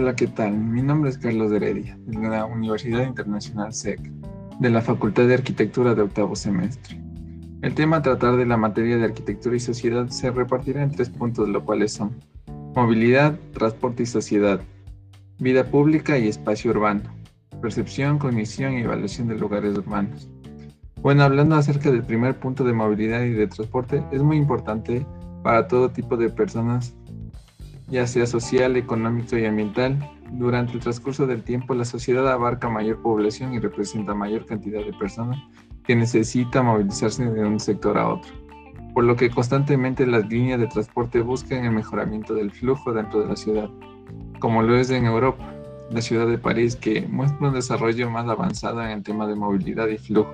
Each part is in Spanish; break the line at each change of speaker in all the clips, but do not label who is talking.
Hola, ¿qué tal? Mi nombre es Carlos Heredia, de la Universidad Internacional SEC, de la Facultad de Arquitectura de octavo semestre. El tema a tratar de la materia de arquitectura y sociedad se repartirá en tres puntos, los cuales son movilidad, transporte y sociedad, vida pública y espacio urbano, percepción, cognición y evaluación de lugares urbanos. Bueno, hablando acerca del primer punto de movilidad y de transporte, es muy importante para todo tipo de personas ya sea social, económico y ambiental. Durante el transcurso del tiempo, la sociedad abarca mayor población y representa mayor cantidad de personas que necesita movilizarse de un sector a otro, por lo que constantemente las líneas de transporte buscan el mejoramiento del flujo dentro de la ciudad, como lo es en Europa, la ciudad de París, que muestra un desarrollo más avanzado en el tema de movilidad y flujo,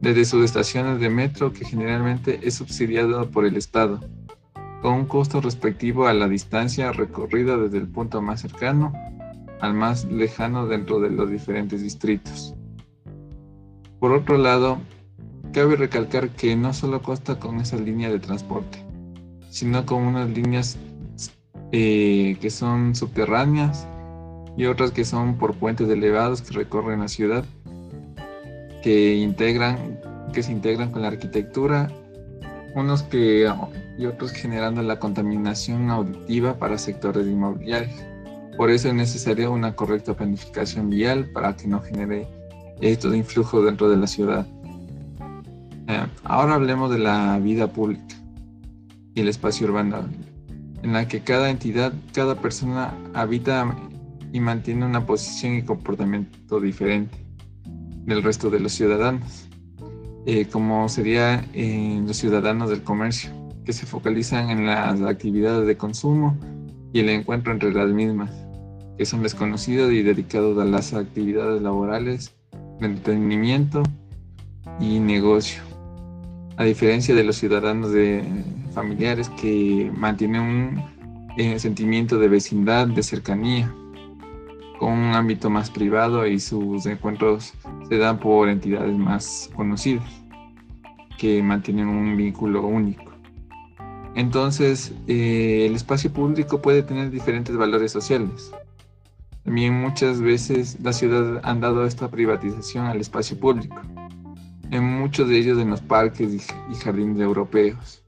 desde sus estaciones de metro que generalmente es subsidiado por el Estado, con un costo respectivo a la distancia recorrida desde el punto más cercano al más lejano dentro de los diferentes distritos. Por otro lado, cabe recalcar que no solo consta con esa línea de transporte, sino con unas líneas eh, que son subterráneas y otras que son por puentes elevados que recorren la ciudad, que integran, que se integran con la arquitectura unos que y otros generando la contaminación auditiva para sectores inmobiliarios. Por eso es necesaria una correcta planificación vial para que no genere esto de influjo dentro de la ciudad. Eh, ahora hablemos de la vida pública y el espacio urbano, en la que cada entidad, cada persona habita y mantiene una posición y comportamiento diferente del resto de los ciudadanos. Eh, como sería eh, los ciudadanos del comercio, que se focalizan en las actividades de consumo y el encuentro entre las mismas, que son desconocidos y dedicados a las actividades laborales, de entretenimiento y negocio. A diferencia de los ciudadanos de familiares que mantienen un eh, sentimiento de vecindad, de cercanía, con un ámbito más privado y sus encuentros se dan por entidades más conocidas que mantienen un vínculo único. Entonces, eh, el espacio público puede tener diferentes valores sociales. También muchas veces la ciudad han dado esta privatización al espacio público, en muchos de ellos en los parques y jardines europeos.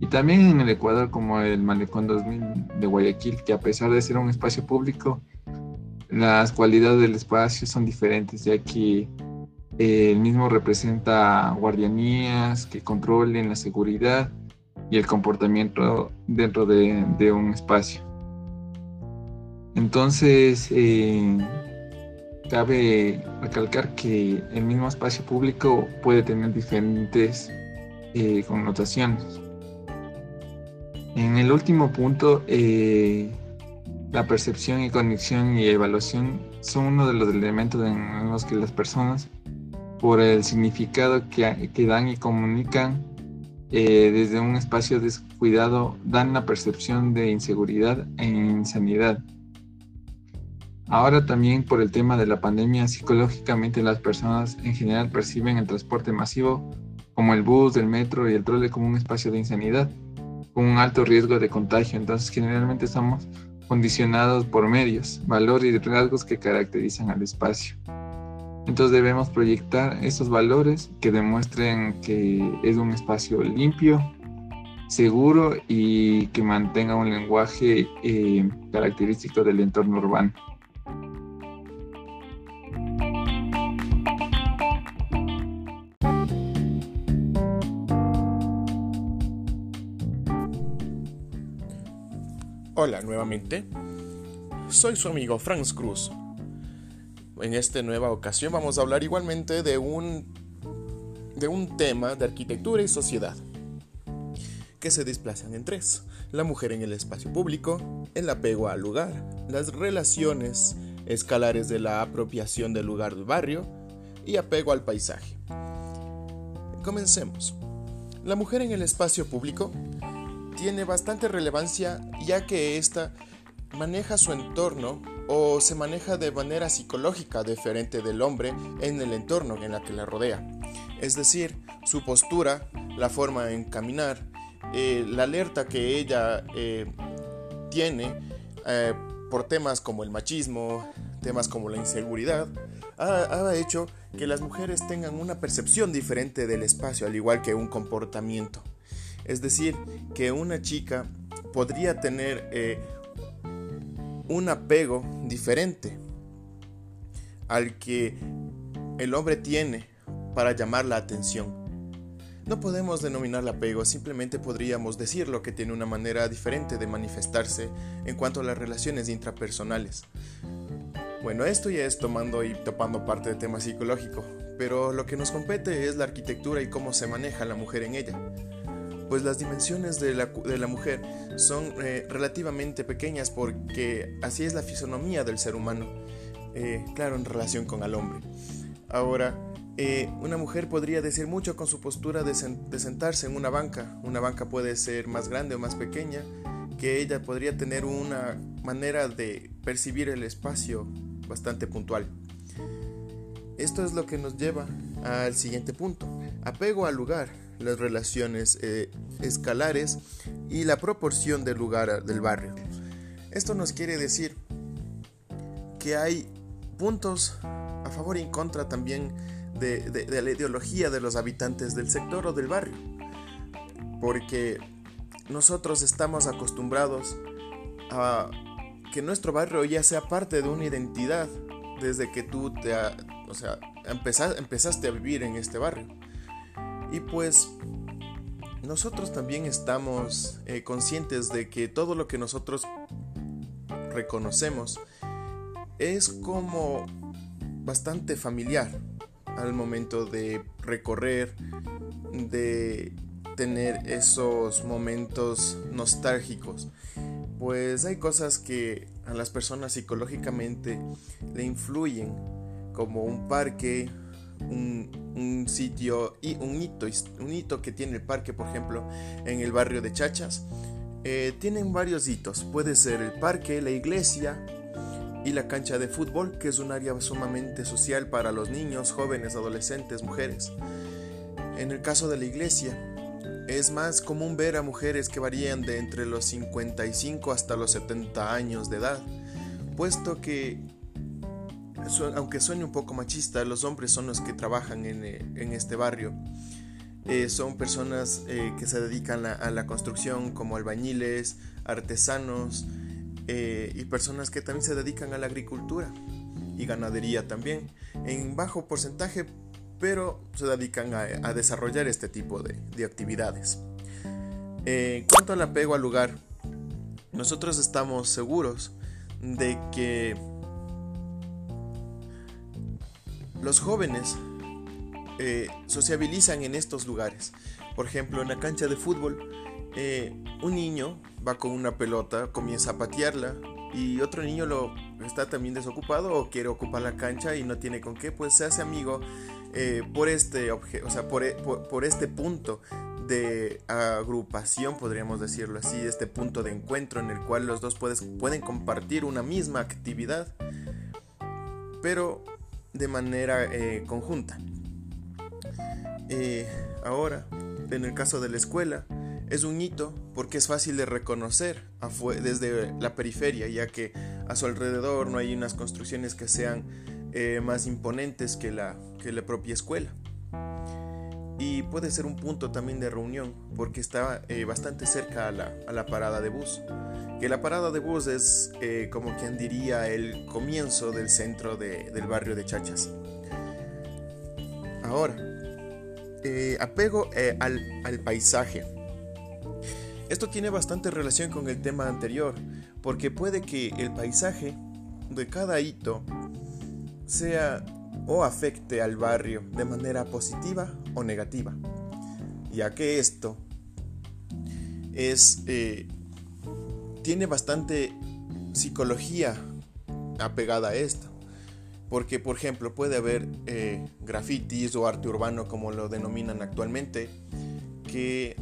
Y también en el Ecuador como el Malecón 2000 de Guayaquil, que a pesar de ser un espacio público, las cualidades del espacio son diferentes, ya que eh, el mismo representa guardianías que controlen la seguridad y el comportamiento dentro de, un espacio. Entonces, eh, cabe recalcar que el mismo espacio público puede tener diferentes eh, connotaciones. En el último punto, la percepción y conexión y evaluación son uno de los elementos en los que las personas, por el significado que, dan y comunican eh, desde un espacio descuidado, dan la percepción de inseguridad e insanidad. Ahora también por el tema de la pandemia, psicológicamente las personas en general perciben el transporte masivo como el bus, el metro y el trole como un espacio de insanidad, con un alto riesgo de contagio. Entonces generalmente estamos condicionados por medios, valores y rasgos que caracterizan al espacio. Entonces debemos proyectar esos valores que demuestren que es un espacio limpio, seguro y que mantenga un lenguaje eh, característico del entorno urbano.
Hola nuevamente, soy su amigo Franz Cruz. En esta nueva ocasión vamos a hablar igualmente de un, de un tema de arquitectura y sociedad que se desplazan en tres. La mujer en el espacio público, el apego al lugar, las relaciones escalares de la apropiación del lugar del barrio y apego al paisaje. Comencemos. La mujer en el espacio público tiene bastante relevancia ya que ésta maneja su entorno o se maneja de manera psicológica diferente del hombre en el entorno en la que la rodea. Es decir, su postura, la forma en caminar, eh, la alerta que ella eh, tiene eh, por temas como el machismo, temas como la inseguridad, ha, hecho que las mujeres tengan una percepción diferente del espacio, al igual que un comportamiento. Es decir, que una chica podría tener eh, un apego diferente al que el hombre tiene para llamar la atención. No podemos denominar apego, simplemente podríamos decirlo que tiene una manera diferente de manifestarse en cuanto a las relaciones intrapersonales. Bueno, esto ya es tomando y topando parte del tema psicológico, pero lo que nos compete es la arquitectura y cómo se maneja la mujer en ella. Pues las dimensiones de la, mujer son eh, relativamente pequeñas porque así es la fisonomía del ser humano, eh, claro, en relación con el hombre. Ahora, eh, una mujer podría decir mucho con su postura de, sentarse en una banca. Una banca puede ser más grande o más pequeña, que ella podría tener una manera de percibir el espacio bastante puntual. Esto es lo que nos lleva al siguiente punto. Apego al lugar, las relaciones eh, escalares y la proporción del lugar del barrio. Esto nos quiere decir que hay puntos a favor y en contra también de, la ideología de los habitantes del sector o del barrio. Porque nosotros estamos acostumbrados a que nuestro barrio ya sea parte de una identidad desde que tú te, o sea, empezaste a vivir en este barrio. Y pues nosotros también estamos eh, conscientes de que todo lo que nosotros reconocemos es como bastante familiar al momento de recorrer, de tener esos momentos nostálgicos. Pues hay cosas que a las personas psicológicamente le influyen, como un parque, un, sitio y un hito, un hito que tiene el parque, por ejemplo, en el barrio de Chachas. Eh, tienen varios hitos, puede ser el parque, la iglesia, y la cancha de fútbol, que es un área sumamente social para los niños, jóvenes, adolescentes, mujeres. En el caso de la iglesia, es más común ver a mujeres que varían de entre los 55 hasta los 70 años de edad, puesto que, aunque suene un poco machista, los hombres son los que trabajan en, eh, este barrio. Eh, son personas eh, que se dedican a la construcción como albañiles, artesanos, y personas que también se dedican a la agricultura y ganadería también, en bajo porcentaje, pero se dedican a, desarrollar este tipo de, actividades. Eh, en cuanto al apego al lugar, nosotros estamos seguros de que los jóvenes eh, sociabilizan en estos lugares. Por ejemplo, en la cancha de fútbol, un niño va con una pelota, comienza a patearla y otro niño lo está también desocupado o quiere ocupar la cancha y no tiene con qué, pues se hace amigo eh, por este objeto, o sea, e, por, este punto de agrupación, podríamos decirlo así, este punto de encuentro en el cual los dos pueden compartir una misma actividad, pero de manera eh, conjunta. Eh, ahora, en el caso de la escuela, es un hito porque es fácil de reconocer desde la periferia, ya que a su alrededor no hay unas construcciones que sean eh, más imponentes que la, que la propia escuela. Y puede ser un punto también de reunión porque está eh, bastante cerca a la, parada de bus. Que la parada de bus es eh, como quien diría el comienzo del centro del barrio de Chachas. Ahora, apego al, al paisaje. Esto tiene bastante relación con el tema anterior, porque puede que el paisaje de cada hito sea o afecte al barrio de manera positiva negativa, ya que esto es eh, tiene bastante psicología apegada a esto. Porque, por ejemplo, puede haber eh, grafitis o arte urbano, como lo denominan actualmente, que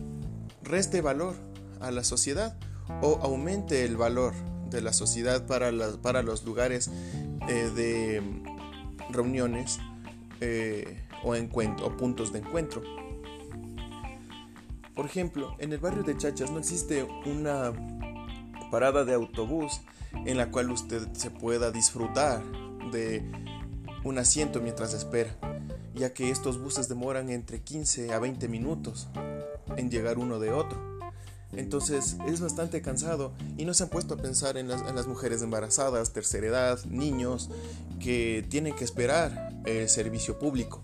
reste valor a la sociedad o aumente el valor de la sociedad para, para los lugares eh, de reuniones o, o puntos de encuentro. Por ejemplo, en el barrio de Chachas no existe una parada de autobús en la cual usted se pueda disfrutar de un asiento mientras espera, ya que estos buses demoran entre 15 a 20 minutos en llegar uno de otro. Entonces es bastante cansado y no se han puesto a pensar en las, mujeres embarazadas, tercera edad, niños que tienen que esperar el servicio público.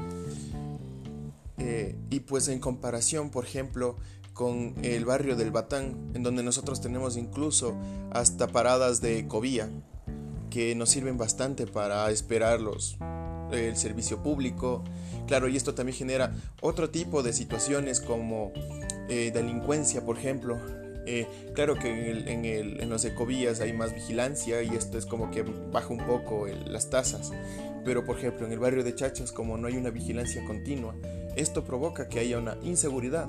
Eh, pues en comparación, por ejemplo, con el barrio del Batán, en donde nosotros tenemos incluso hasta paradas de cobía, que nos sirven bastante para esperarlos el servicio público. Claro, y esto también genera otro tipo de situaciones como eh, delincuencia, por ejemplo. Eh, claro que en, en, los ecovías hay más vigilancia y esto es como que baja un poco las tasas. Pero por ejemplo en el barrio de Chachas como no hay una vigilancia continua, esto provoca que haya una inseguridad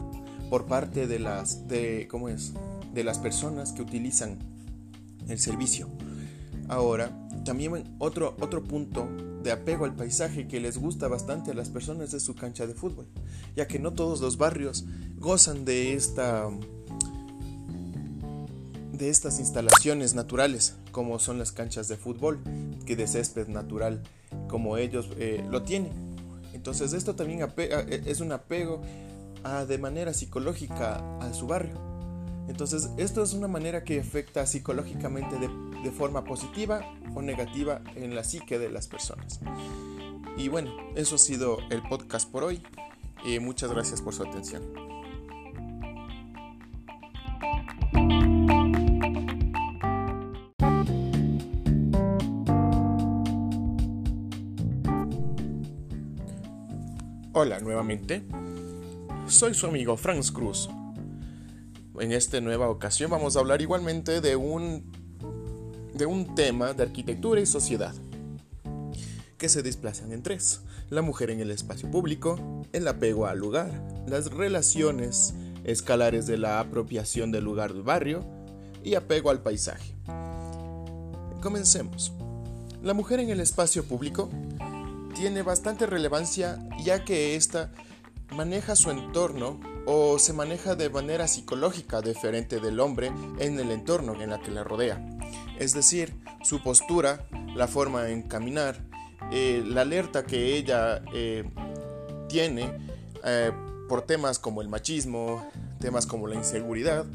por parte de las, de, ¿cómo es? de las personas que utilizan el servicio. Ahora, también otro, otro punto de apego al paisaje que les gusta bastante a las personas de su cancha de fútbol, ya que no todos los barrios gozan de esta de estas instalaciones naturales como son las canchas de fútbol que de césped natural como ellos eh, lo tienen entonces esto también e, es un apego de manera psicológica a su barrio entonces esto es una manera que afecta psicológicamente de de forma positiva o negativa en la psique de las personas. Y bueno, eso ha sido el podcast por hoy y muchas gracias por su atención. Hola nuevamente, soy su amigo Franz Cruz. En esta nueva ocasión vamos a hablar igualmente de un de un tema de arquitectura y sociedad, que se desplazan en tres. La mujer en el espacio público, el apego al lugar, las relaciones escalares de la apropiación del lugar del barrio y apego al paisaje. Comencemos. La mujer en el espacio público tiene bastante relevancia ya que ésta maneja su entorno o se maneja de manera psicológica diferente del hombre en el entorno en la que la rodea es decir, su postura, la forma en caminar, eh, la alerta que ella eh, tiene eh, por temas como el machismo, temas como la inseguridad,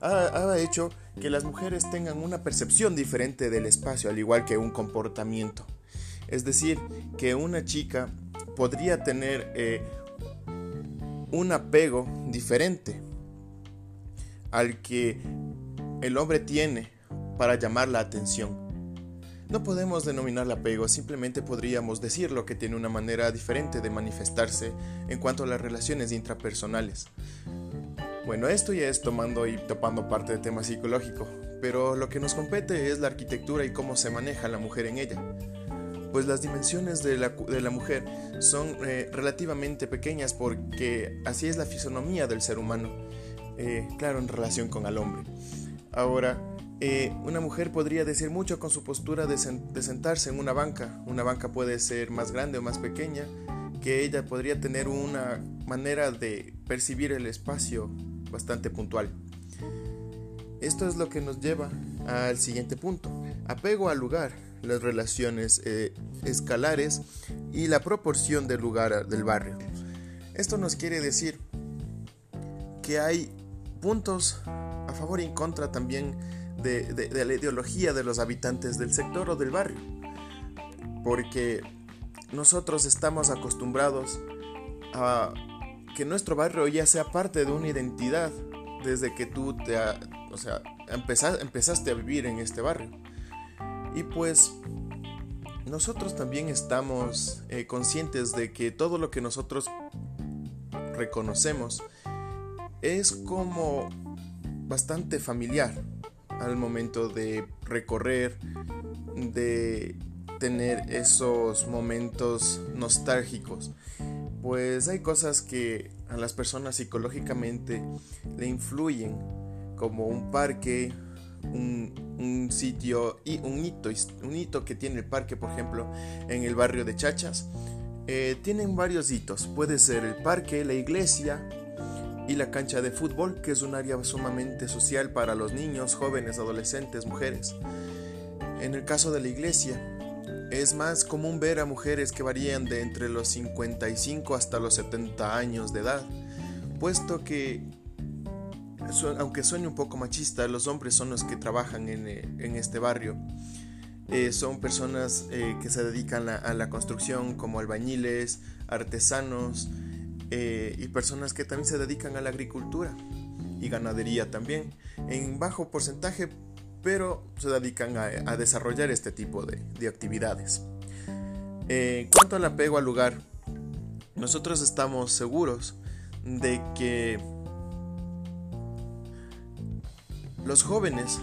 ha, ha, hecho que las mujeres tengan una percepción diferente del espacio, al igual que un comportamiento. Es decir, que una chica podría tener un apego diferente al que el hombre tiene para llamar la atención. No podemos denominar apego, simplemente podríamos decirlo que tiene una manera diferente de manifestarse en cuanto a las relaciones intrapersonales. Bueno, esto ya es tomando y topando parte del tema psicológico, pero lo que nos compete es la arquitectura y cómo se maneja la mujer en ella. Pues las dimensiones de la, de la mujer son eh, relativamente pequeñas porque así es la fisonomía del ser humano, eh, claro, en relación con el hombre. Ahora, eh, una mujer podría decir mucho con su postura de, sentarse en una banca. Una banca puede ser más grande o más pequeña, que ella podría tener una manera de percibir el espacio bastante puntual. Esto es lo que nos lleva al siguiente punto. Apego al lugar, las relaciones eh, escalares y la proporción del lugar del barrio. Esto nos quiere decir que hay puntos a favor y en contra también de, la ideología de los habitantes del sector o del barrio. Porque nosotros estamos acostumbrados a que nuestro barrio ya sea parte de una identidad desde que tú te, o sea, empezaste a vivir en este barrio. Y pues nosotros también estamos eh, conscientes de que todo lo que nosotros reconocemos es como bastante familiar al momento de recorrer, de tener esos momentos nostálgicos. Pues hay cosas que a las personas psicológicamente le influyen, como un parque, un, sitio y un hito, un hito que tiene el parque, por ejemplo, en el barrio de Chachas. Eh, tienen varios hitos, puede ser el parque, la iglesia, y la cancha de fútbol, que es un área sumamente social para los niños, jóvenes, adolescentes, mujeres. En el caso de la iglesia, es más común ver a mujeres que varían de entre los 55 hasta los 70 años de edad, puesto que, aunque suene un poco machista, los hombres son los que trabajan en, eh, este barrio. Eh, son personas eh, que se dedican a, la construcción como albañiles, artesanos y personas que también se dedican a la agricultura y ganadería también, en bajo porcentaje, pero se dedican a, desarrollar este tipo de, de actividades. en cuanto al apego al lugar, nosotros estamos seguros de que los jóvenes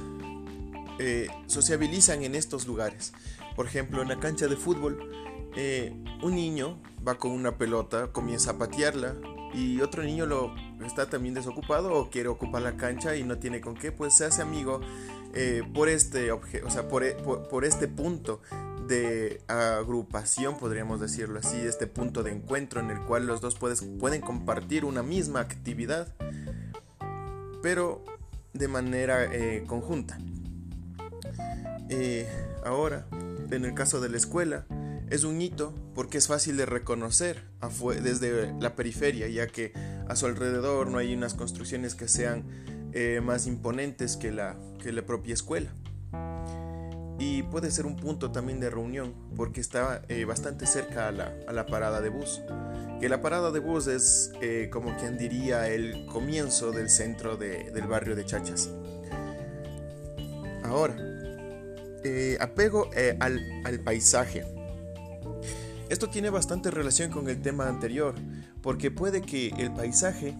eh, sociabilizan en estos lugares. Por ejemplo, en la cancha de fútbol, eh, un niño va con una pelota, comienza a patearla y otro niño lo está también desocupado o quiere ocupar la cancha y no tiene con qué, pues se hace amigo eh, por este o sea, por, por, este punto de agrupación, podríamos decirlo así, este punto de encuentro en el cual los dos pueden compartir una misma actividad, pero de manera eh, conjunta. Eh, ahora, en el caso de la escuela, es un hito porque es fácil de reconocer desde la periferia, ya que a su alrededor no hay unas construcciones que sean eh, más imponentes que la, que la propia escuela y puede ser un punto también de reunión porque está bastante cerca a la, parada de bus. Que la parada de bus es eh, como quien diría el comienzo del centro del barrio de Chachas. Ahora, eh, apego al, al paisaje. Esto tiene bastante relación con el tema anterior porque puede que el paisaje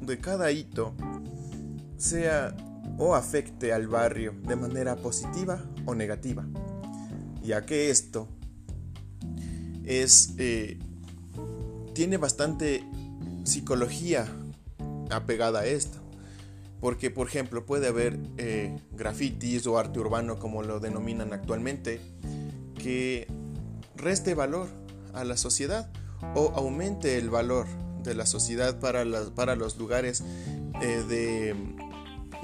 de cada hito sea o afecte al barrio de manera positiva o negativa, ya que esto es, eh, tiene bastante psicología apegada a esto. Porque, por ejemplo, puede haber eh, grafitis o arte urbano, como lo denominan actualmente, que reste valor a la sociedad o aumente el valor de la sociedad para, para los lugares eh, de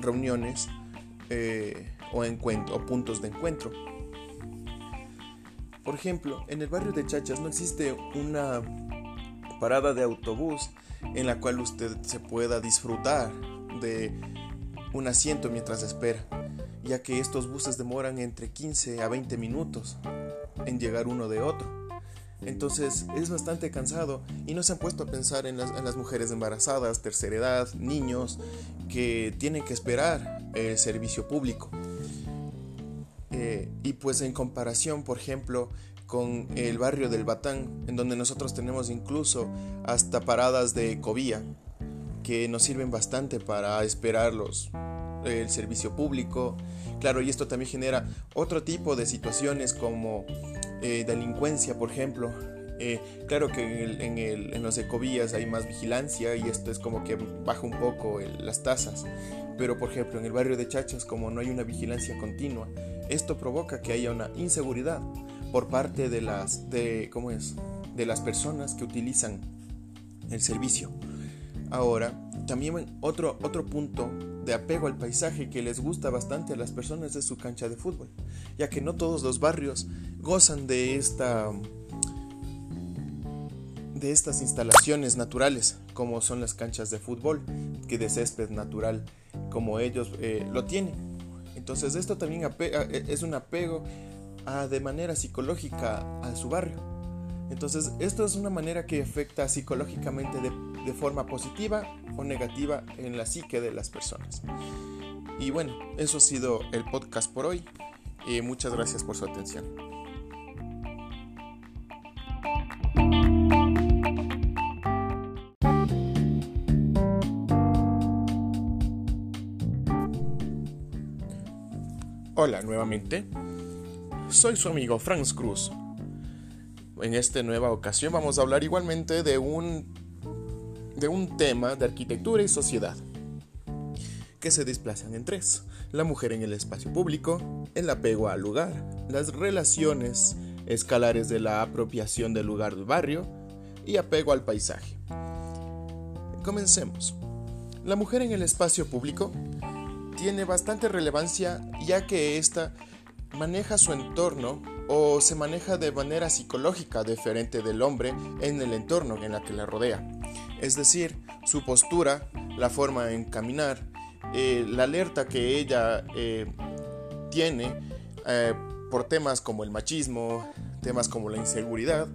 reuniones eh, o, o puntos de encuentro. Por ejemplo, en el barrio de Chachas no existe una parada de autobús en la cual usted se pueda disfrutar de un asiento mientras espera, ya que estos buses demoran entre 15 a 20 minutos en llegar uno de otro. Entonces es bastante cansado y no se han puesto a pensar en las, mujeres embarazadas, tercera edad, niños que tienen que esperar el servicio público. Eh, y pues en comparación, por ejemplo, con el barrio del Batán, en donde nosotros tenemos incluso hasta paradas de cobía que nos sirven bastante para esperarlos el servicio público. Claro, y esto también genera otro tipo de situaciones como eh, delincuencia, por ejemplo. Eh, claro que en, el, los ecovías hay más vigilancia y esto es como que baja un poco las tasas. Pero por ejemplo en el barrio de Chachas como no hay una vigilancia continua, esto provoca que haya una inseguridad por parte de las, de, ¿cómo es? de las personas que utilizan el servicio. Ahora, también otro, otro punto de apego al paisaje que les gusta bastante a las personas de su cancha de fútbol, ya que no todos los barrios gozan de esta de estas instalaciones naturales como son las canchas de fútbol que de césped natural como ellos eh, lo tienen entonces esto también eh, es un apego de manera psicológica a su barrio entonces esto es una manera que afecta psicológicamente de forma positiva o negativa en la psique de las personas. Y bueno, eso ha sido el podcast por hoy. Y muchas gracias por su atención. Hola nuevamente. Soy su amigo Franz Cruz. En esta nueva ocasión vamos a hablar igualmente de un de un tema de arquitectura y sociedad, que se desplazan en tres. La mujer en el espacio público, el apego al lugar, las relaciones escalares de la apropiación del lugar del barrio y apego al paisaje. Comencemos. La mujer en el espacio público tiene bastante relevancia ya que ésta maneja su entorno o se maneja de manera psicológica diferente del hombre en el entorno en la que la rodea. Es decir, su postura, la forma en caminar, eh, la alerta que ella eh, tiene eh, por temas como el machismo, temas como la inseguridad,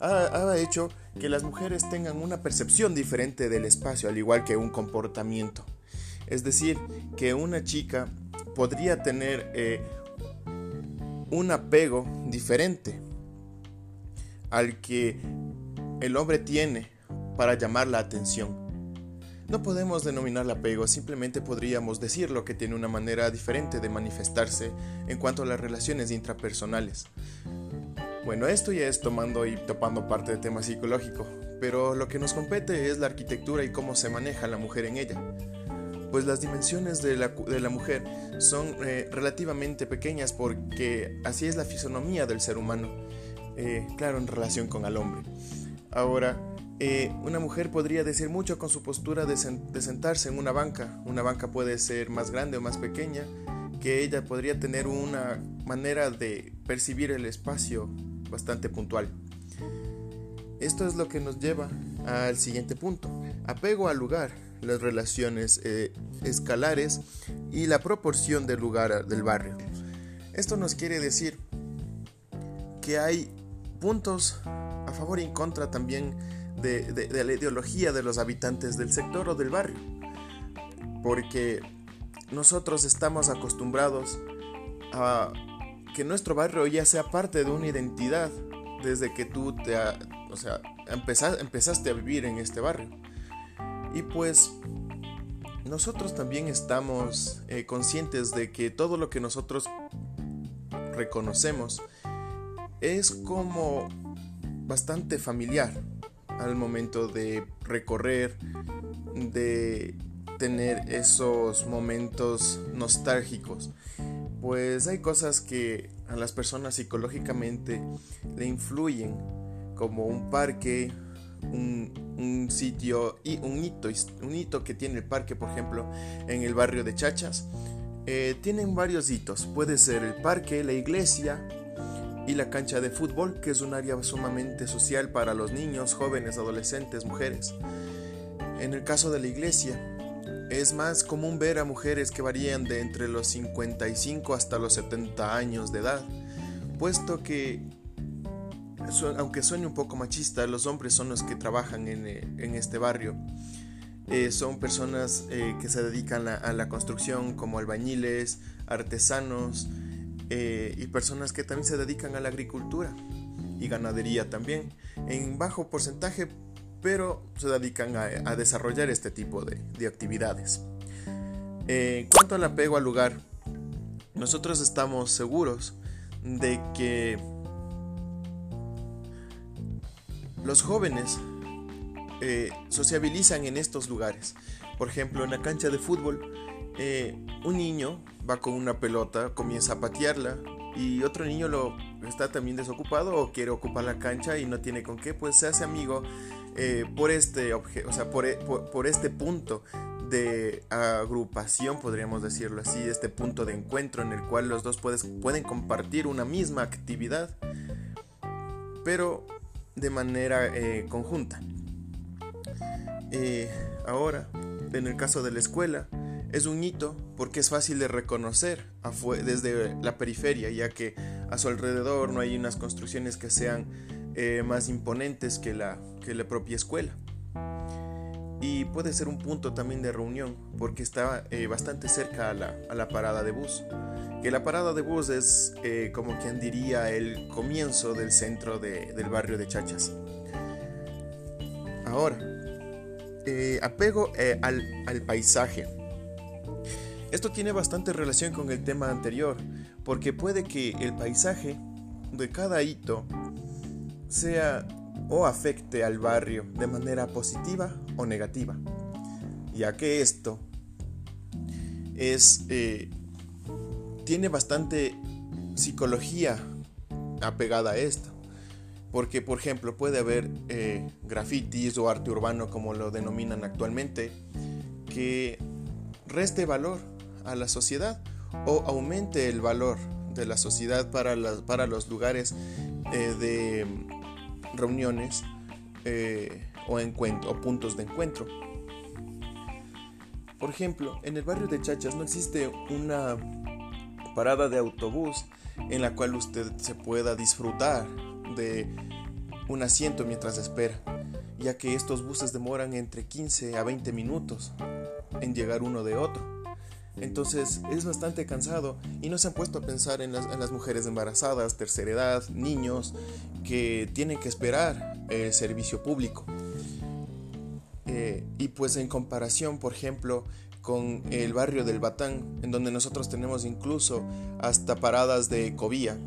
ha, hecho que las mujeres tengan una percepción diferente del espacio, al igual que un comportamiento. Es decir, que una chica podría tener un apego diferente al que el hombre tiene para llamar la atención. No podemos denominar apego, simplemente podríamos decirlo que tiene una manera diferente de manifestarse en cuanto a las relaciones intrapersonales. Bueno, esto ya es tomando y topando parte del tema psicológico, pero lo que nos compete es la arquitectura y cómo se maneja la mujer en ella. Pues las dimensiones de la, mujer son eh, relativamente pequeñas porque así es la fisonomía del ser humano, eh, claro, en relación con el hombre. Ahora, eh, una mujer podría decir mucho con su postura de, sentarse en una banca. Una banca puede ser más grande o más pequeña, que ella podría tener una manera de percibir el espacio bastante puntual. Esto es lo que nos lleva al siguiente punto. Apego al lugar, las relaciones eh, escalares y la proporción del lugar del barrio. Esto nos quiere decir que hay puntos a favor y en contra también de, la ideología de los habitantes del sector o del barrio. Porque nosotros estamos acostumbrados a que nuestro barrio ya sea parte de una identidad desde que tú te, o sea, empezaste a vivir en este barrio. Y pues nosotros también estamos eh, conscientes de que todo lo que nosotros reconocemos es como bastante familiar al momento de recorrer, de tener esos momentos nostálgicos. Pues hay cosas que a las personas psicológicamente le influyen, como un parque, un, sitio y un hito, un hito que tiene el parque, por ejemplo, en el barrio de Chachas. Eh, tienen varios hitos, puede ser el parque, la iglesia, y la cancha de fútbol, que es un área sumamente social para los niños, jóvenes, adolescentes, mujeres. En el caso de la iglesia, es más común ver a mujeres que varían de entre los 55 hasta los 70 años de edad, puesto que, aunque suene un poco machista, los hombres son los que trabajan en, eh, este barrio. Eh, son personas eh, que se dedican a la construcción como albañiles, artesanos, eh, y personas que también se dedican a la agricultura y ganadería también, en bajo porcentaje, pero se dedican a, desarrollar este tipo de, actividades. Eh, en cuanto al apego al lugar, nosotros estamos seguros de que los jóvenes eh, sociabilizan en estos lugares. Por ejemplo, en la cancha de fútbol, un niño va con una pelota, comienza a patearla y otro niño lo está también desocupado o quiere ocupar la cancha y no tiene con qué, pues se hace amigo eh, por este objeto, o sea, e, por, este punto de agrupación, podríamos decirlo así, este punto de encuentro en el cual los dos pueden compartir una misma actividad, pero de manera eh, conjunta. Eh, ahora, en el caso de la escuela, es un hito porque es fácil de reconocer desde la periferia, ya que a su alrededor no hay unas construcciones que sean eh, más imponentes que la, que la propia escuela. Y puede ser un punto también de reunión porque está eh, bastante cerca a la, parada de bus. Que la parada de bus es eh, como quien diría el comienzo del centro del barrio de Chachas. Ahora, apego al, al paisaje. Esto tiene bastante relación con el tema anterior, porque puede que el paisaje de cada hito sea o afecte al barrio de manera positiva o negativa, ya que esto es eh, tiene bastante psicología apegada a esto. Porque, por ejemplo, puede haber eh, grafitis o arte urbano, como lo denominan actualmente, que reste valor a la sociedad o aumente el valor de la sociedad para, para los lugares eh, de reuniones eh, o, o puntos de encuentro. Por ejemplo, en el barrio de Chachas no existe una parada de autobús en la cual usted se pueda disfrutar de un asiento mientras espera, ya que estos buses demoran entre 15 a 20 minutos en llegar uno de otro. Entonces es bastante cansado y no se han puesto a pensar en las, mujeres embarazadas, tercera edad, niños que tienen que esperar el servicio público. Eh, y pues en comparación, por ejemplo, con el barrio del Batán, en donde nosotros tenemos incluso hasta paradas de cobía,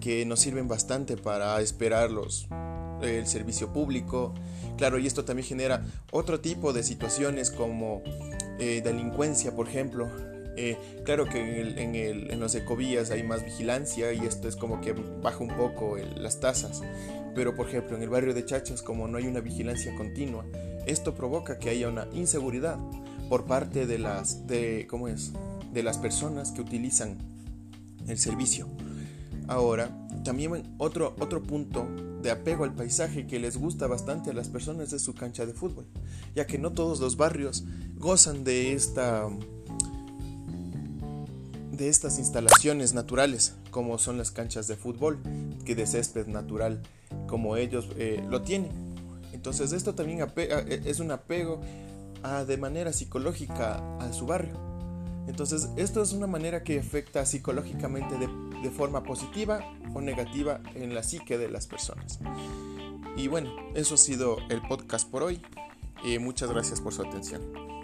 que nos sirven bastante para esperarlos el servicio público. Claro, y esto también genera otro tipo de situaciones como eh, delincuencia, por ejemplo. Eh, claro que en, los ecovías hay más vigilancia y esto es como que baja un poco las tasas. Pero por ejemplo en el barrio de Chachas como no hay una vigilancia continua, esto provoca que haya una inseguridad por parte de las, de, ¿cómo es? de las personas que utilizan el servicio. Ahora, también otro, otro punto de apego al paisaje que les gusta bastante a las personas de su cancha de fútbol, ya que no todos los barrios gozan de esta de estas instalaciones naturales como son las canchas de fútbol que de césped natural como ellos eh, lo tienen entonces esto también eh, es un apego de manera psicológica a su barrio entonces esto es una manera que afecta psicológicamente de de forma positiva o negativa en la psique de las personas. Y bueno, eso ha sido el podcast por hoy y muchas gracias por su atención.